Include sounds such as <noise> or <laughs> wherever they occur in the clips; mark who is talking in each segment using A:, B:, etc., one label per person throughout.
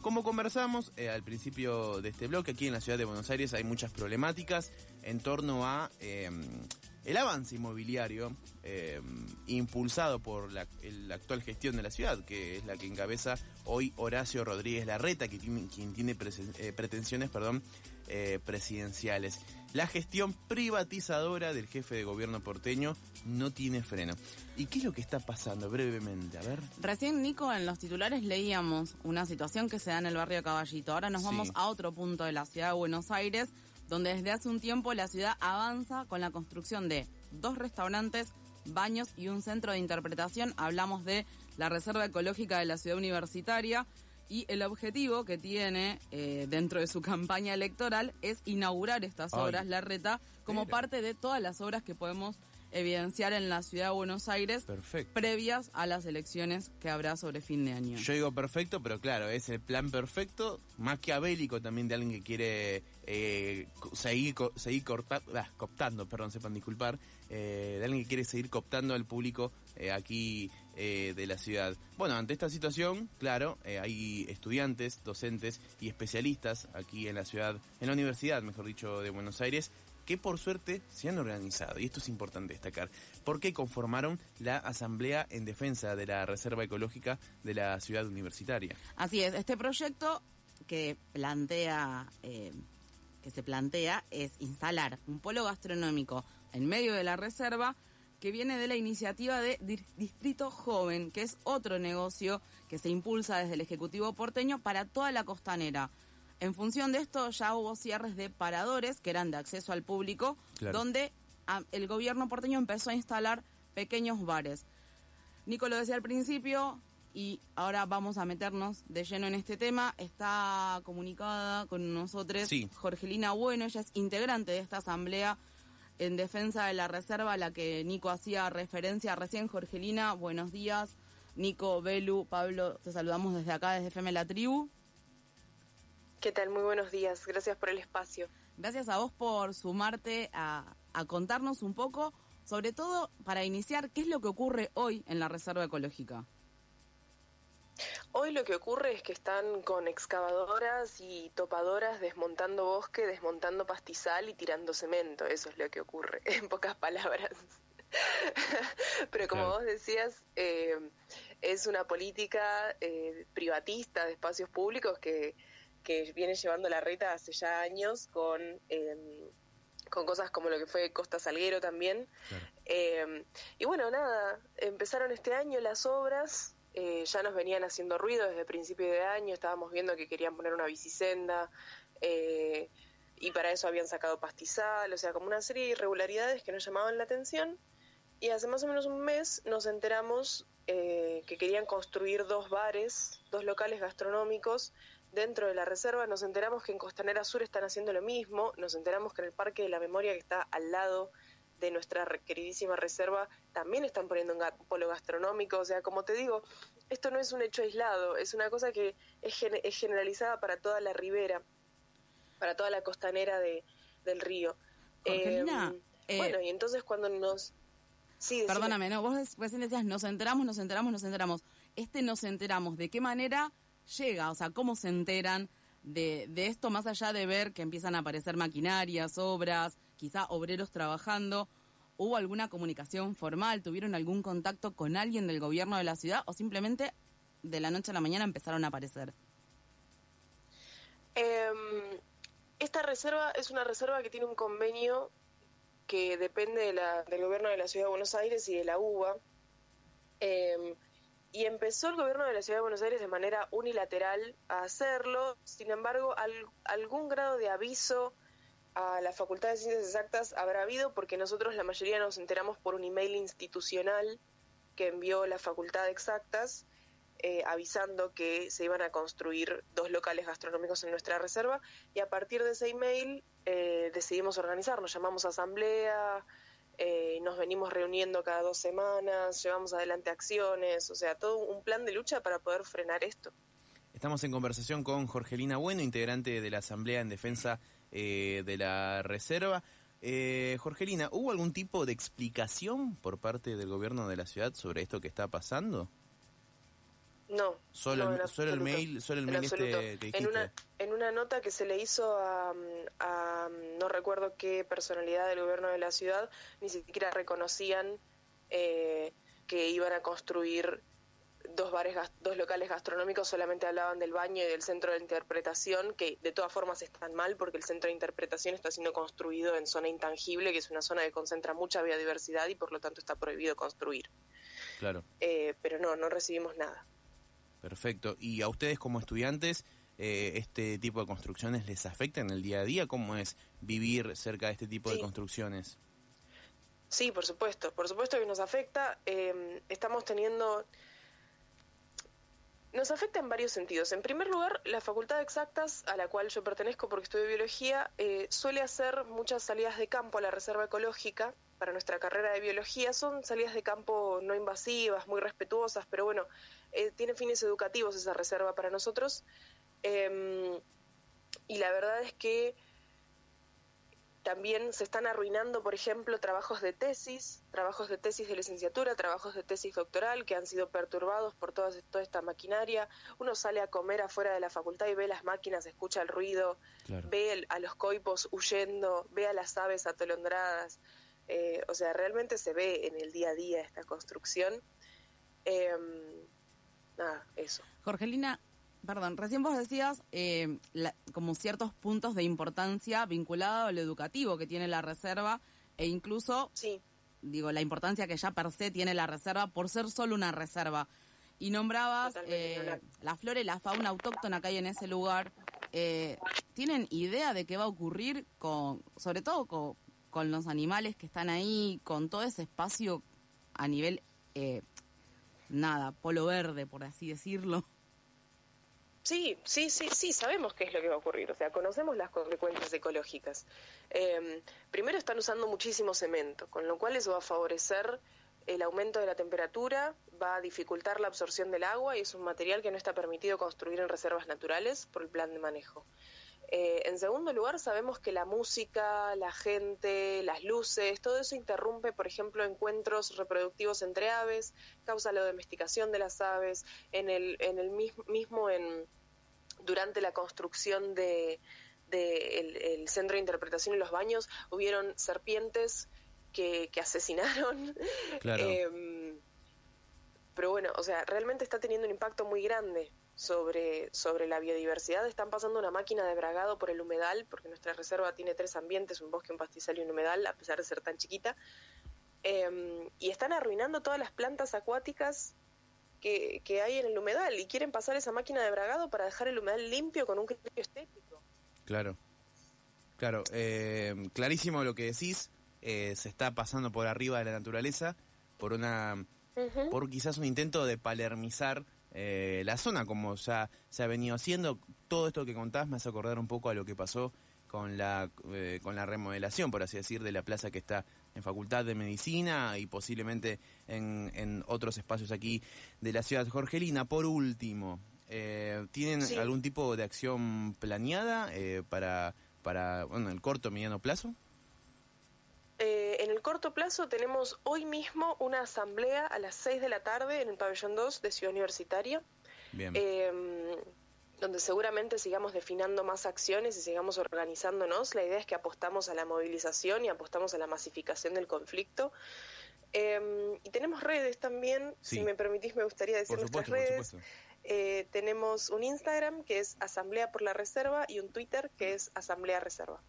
A: Como conversamos eh, al principio de este bloque, aquí en la ciudad de Buenos Aires hay muchas problemáticas en torno a em, el avance inmobiliario em, impulsado por la, actual gestión de la ciudad, que es la que encabeza hoy Horacio Rodríguez Larreta, que tiene, quien tiene eh, pretensiones perdón, eh, presidenciales. La gestión privatizadora del jefe de gobierno porteño no tiene freno. ¿Y qué es lo que está pasando brevemente? A ver.
B: Recién, Nico, en los titulares leíamos una situación que se da en el barrio Caballito. Ahora nos vamos a otro punto de la ciudad de Buenos Aires, donde desde hace un tiempo la ciudad avanza con la construcción de dos restaurantes, baños y un centro de interpretación. Hablamos de la Reserva Ecológica de la Ciudad Universitaria y el objetivo que tiene eh, dentro de su <laughs> campaña electoral es inaugurar estas obras, la reta, como parte de todas las obras que podemos evidenciar en la ciudad de Buenos Aires previas a las elecciones que habrá sobre fin de año.
A: Yo digo perfecto, pero claro, es el plan perfecto, maquiavélico también de alguien que quiere eh, seguir, seguir ah, cooptando, perdón, sepan disculpar, eh, de alguien que quiere seguir cooptando al público eh, aquí de la ciudad. Bueno, ante esta situación, claro, hay estudiantes, docentes y especialistas aquí en la ciudad, en la universidad, mejor dicho, de Buenos Aires, que por suerte se han organizado, y esto es importante destacar, porque conformaron la Asamblea en Defensa de la Reserva Ecológica de la Ciudad Universitaria.
B: Así es, este proyecto que plantea, eh, que se plantea es instalar un polo gastronómico en medio de la reserva que viene de la iniciativa de Distrito Joven, que es otro negocio que se impulsa desde el Ejecutivo porteño para toda la costanera. En función de esto ya hubo cierres de paradores que eran de acceso al público, donde ah, el gobierno porteño empezó a instalar pequeños bares. Nico lo decía al principio y ahora vamos a meternos de lleno en este tema. Está comunicada con nosotros Jorgelina Bueno, ella es integrante de esta asamblea en defensa de la reserva a la que Nico hacía referencia recién. Jorgelina, buenos días. Nico, Belu, Pablo, te saludamos desde acá, desde FM La Tribu.
C: ¿Qué tal? Muy buenos días. Gracias por el espacio.
B: Gracias a vos por sumarte a, contarnos un poco, sobre todo para iniciar, qué es lo que ocurre hoy en la Reserva Ecológica.
C: Hoy lo que ocurre es que están con excavadoras y topadoras desmontando bosque, desmontando pastizal y tirando cemento. Eso es lo que ocurre, <laughs> en pocas palabras. <laughs> Pero como vos decías, eh, es una política eh, privatista de espacios públicos que que viene llevando la reta hace ya años con, em, con cosas como lo que fue Costa Salguero también. Em, y bueno, nada, empezaron este año las obras, eh, ya nos venían haciendo ruido desde principio de año, estábamos viendo que querían poner una bicisenda. Eh, y para eso habían sacado pastizal, o sea, como una serie de irregularidades que nos llamaban la atención. Y hace más o menos un mes nos enteramos eh, que querían construir dos bares, dos locales gastronómicos dentro de la reserva, nos enteramos que en Costanera Sur están haciendo lo mismo, nos enteramos que en el Parque de la Memoria, que está al lado de nuestra queridísima reserva, también están poniendo un polo gastronómico. O sea, como te digo, esto no es un hecho aislado, es una cosa que es, generalizada para toda la ribera, para toda la costanera de, del río.
B: Em,
C: eh, bueno, y entonces cuando nos...
B: Sí, Perdóname, no, vos recién decías, nos enteramos, nos enteramos, nos enteramos. Este nos enteramos, ¿de qué manera llega? O sea, ¿cómo se enteran de, de esto más allá de ver que empiezan a aparecer maquinarias, obras, quizá obreros trabajando? ¿Hubo alguna comunicación formal? ¿Tuvieron algún contacto con alguien del gobierno de la ciudad o simplemente de la noche a la mañana empezaron a aparecer?
C: Em, esta reserva es una reserva que tiene un convenio que depende de la, del gobierno de la ciudad de Buenos Aires y de la UBA. Eh, y empezó el gobierno de la Ciudad de Buenos Aires de manera unilateral a hacerlo, sin embargo, algún grado de aviso a la Facultad de Ciencias Exactas habrá habido porque nosotros la mayoría nos enteramos por un email institucional que envió la Facultad de Exactas eh, avisando que se iban a construir dos locales gastronómicos en nuestra reserva y a partir de ese email eh, decidimos organizarnos, llamamos a asamblea, eh, nos venimos reuniendo cada dos semanas, llevamos adelante acciones, o sea, todo un plan de lucha para poder frenar esto.
A: Estamos en conversación con Jorgelina Bueno, integrante de la Asamblea en Defensa eh, de la Reserva. Eh, Jorgelina, ¿hubo algún tipo de explicación por parte del gobierno de la ciudad sobre esto que está pasando?
C: No.
A: Solo, el, solo el mail, solo el mail este que dijiste.
C: En una, en una nota que se le hizo a, a, no recuerdo qué personalidad del gobierno de la ciudad, ni siquiera reconocían eh, que iban a construir dos bares, dos locales gastronómicos, solamente hablaban del baño y del centro de interpretación, que de todas formas están mal porque el centro de interpretación está siendo construido en zona intangible, que es una zona que concentra mucha biodiversidad y por lo tanto está prohibido construir.
A: Claro.
C: Eh, pero no, no recibimos nada.
A: Perfecto. ¿Y a ustedes como estudiantes eh, este tipo de construcciones les afecta en el día a día? ¿Cómo es vivir cerca de este tipo de construcciones?
C: Sí, por supuesto, por supuesto que nos afecta. Eh, estamos teniendo nos afecta en varios sentidos. En primer lugar, la Facultad de Exactas, a la cual yo pertenezco porque estudio biología, eh, suele hacer muchas salidas de campo a la reserva ecológica para nuestra carrera de biología. Son salidas de campo no invasivas, muy respetuosas, pero bueno, eh, tiene fines educativos esa reserva para nosotros. Em, y la verdad es que también se están arruinando, por ejemplo, trabajos de tesis, trabajos de tesis de licenciatura, trabajos de tesis doctoral que han sido perturbados por toda, toda esta maquinaria. Uno sale a comer afuera de la facultad y ve las máquinas, escucha el ruido, ve a los coipos huyendo, ve a las aves atolondradas. Eh, o sea, realmente se ve en el día a día esta construcción. Em, nada, eso.
B: Jorgelina, Perdón, recién vos decías eh, como ciertos puntos de importancia vinculado al educativo que tiene la reserva e incluso,
C: sí.
B: digo, la importancia que ya per se tiene la reserva por ser solo una reserva. Y nombrabas eh, la flora y la fauna autóctona que hay en ese lugar. Eh, ¿Tienen idea de qué va a ocurrir con, sobre todo con, con los animales que están ahí, con todo ese espacio a nivel, nada, polo verde, por así decirlo?
C: Sí, sí, sí, sí, sabemos qué es lo que va a ocurrir, o sea, conocemos las consecuencias ecológicas. Em, primero están usando muchísimo cemento, con lo cual eso va a favorecer el aumento de la temperatura, va a dificultar la absorción del agua y es un material que no está permitido construir en reservas naturales por el plan de manejo. Eh, en segundo lugar, sabemos que la música, la gente, las luces, todo eso interrumpe, por ejemplo, encuentros reproductivos entre aves, causa la domesticación de las aves, en el, en el mismo, en, durante la construcción de, el, centro de interpretación y los baños, hubieron serpientes que, asesinaron. <laughs> Em, pero bueno, o sea, realmente está teniendo un impacto muy grande sobre, sobre la biodiversidad. Están pasando una máquina de bragado por el humedal, porque nuestra reserva tiene tres ambientes, un bosque, un pastizal y un humedal, a pesar de ser tan chiquita. Em, y están arruinando todas las plantas acuáticas que, que, hay en el humedal y quieren pasar esa máquina de bragado para dejar el humedal limpio con un criterio estético.
A: Claro, claro, eh, clarísimo lo que decís, eh, se está pasando por arriba de la naturaleza por una, por quizás un intento de palermizar eh, la zona, como ya se ha venido haciendo. Todo esto que contás me hace acordar un poco a lo que pasó con la, eh, con la remodelación, por así decir, de la plaza que está en Facultad de Medicina y posiblemente en, en otros espacios aquí de la ciudad jorgelina. Por último, eh, ¿tienen algún tipo de acción planeada para, para bueno, el corto mediano plazo?
C: En el corto plazo tenemos hoy mismo una asamblea a las 6 de la tarde en el pabellón 2 de Ciudad Universitaria. Em, donde seguramente sigamos definiendo más acciones y sigamos organizándonos. La idea es que apostamos a la movilización y apostamos a la masificación del conflicto. Em, y tenemos redes también, si me permitís me gustaría decir nuestras redes. Eh, tenemos un Instagram que es Asamblea por la Reserva y un Twitter que es Asamblea Reserva.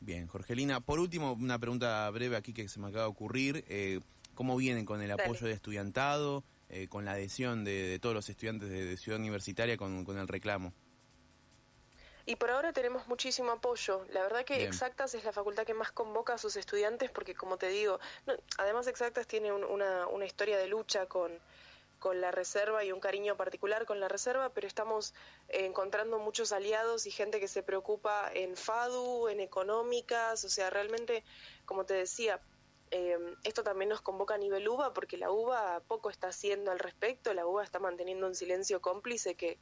A: Bien, Jorgelina, por último, una pregunta breve aquí que se me acaba de ocurrir. Eh, ¿Cómo vienen con el apoyo de estudiantado, eh, con la adhesión de, todos los estudiantes de, Ciudad Universitaria con, el reclamo?
C: Y por ahora tenemos muchísimo apoyo. La verdad que Exactas es la facultad que más convoca a sus estudiantes porque, como te digo, además Exactas tiene una, una historia de lucha con, con la reserva y un cariño particular con la reserva, pero estamos eh, encontrando muchos aliados y gente que se preocupa en FADU, en económicas, o sea, realmente, como te decía, em, esto también nos convoca a nivel UBA porque la UBA poco está haciendo al respecto, la UBA está manteniendo un silencio cómplice que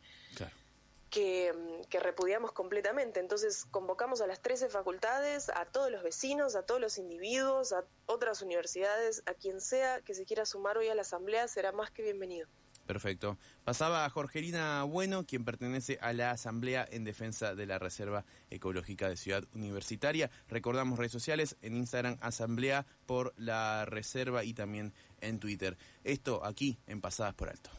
C: que, repudiamos completamente. Entonces convocamos a las 13 facultades, a todos los vecinos, a todos los individuos, a otras universidades, a quien sea que se quiera sumar hoy a la asamblea será más que bienvenido.
A: Perfecto. Pasaba Jorgelina Bueno, quien pertenece a la Asamblea en Defensa de la Reserva Ecológica de Ciudad Universitaria. Recordamos redes sociales en Instagram Asamblea por la Reserva y también en Twitter. Esto aquí en Pasadas por Alto.